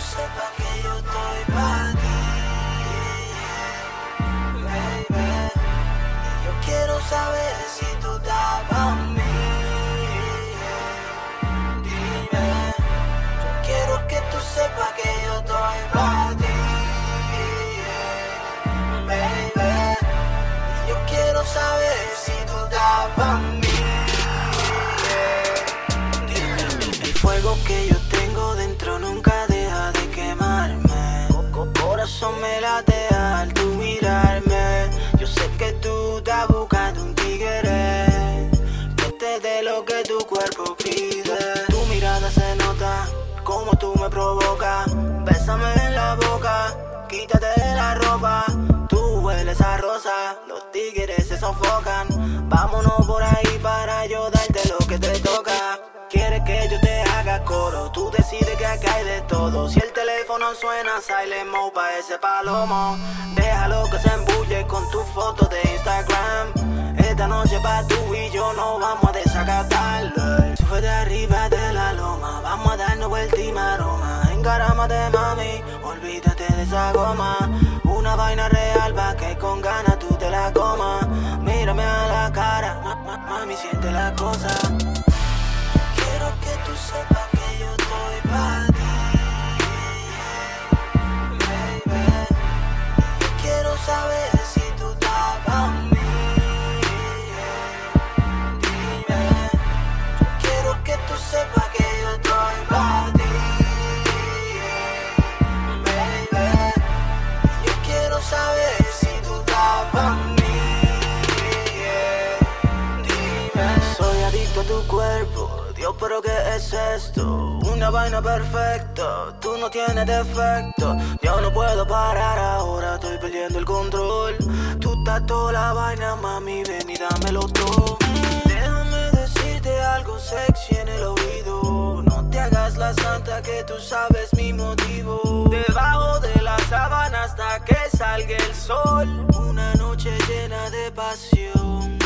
sepas que yo estoy para ti. Baby. Y yo quiero saber si tú estás para mí. Dime. Yo quiero que tú sepas que yo estoy para ti. Baby. Y yo quiero saber si tú estás para mí. Tú me provocas. Bésame en la boca, quítate la ropa. Tú hueles a rosa, los tigres se sofocan. Vámonos por ahí para yo darte lo que te toca. Quieres que yo te haga coro, tú decides que acá hay de todo. Si el teléfono suena, silent mode pa' ese palomo. Déjalo que se embulle con tu foto de Instagram. Esta noche pa' tú y yo no vamos y maroma. Encarámate mami, olvídate de esa goma. Una vaina real pa' que con ganas tú te la comas. Mírame a la cara, ma- ma- mami siente la cosa. Pero ¿qué es esto? Una vaina perfecta, tú no tienes defecto. Yo no puedo parar ahora, estoy perdiendo el control. Tú estás toda la vaina, mami, ven y dámelo todo. Déjame decirte algo sexy en el oído. No te hagas la santa que tú sabes mi motivo. Debajo de la sábana hasta que salga el sol. Una noche llena de pasión.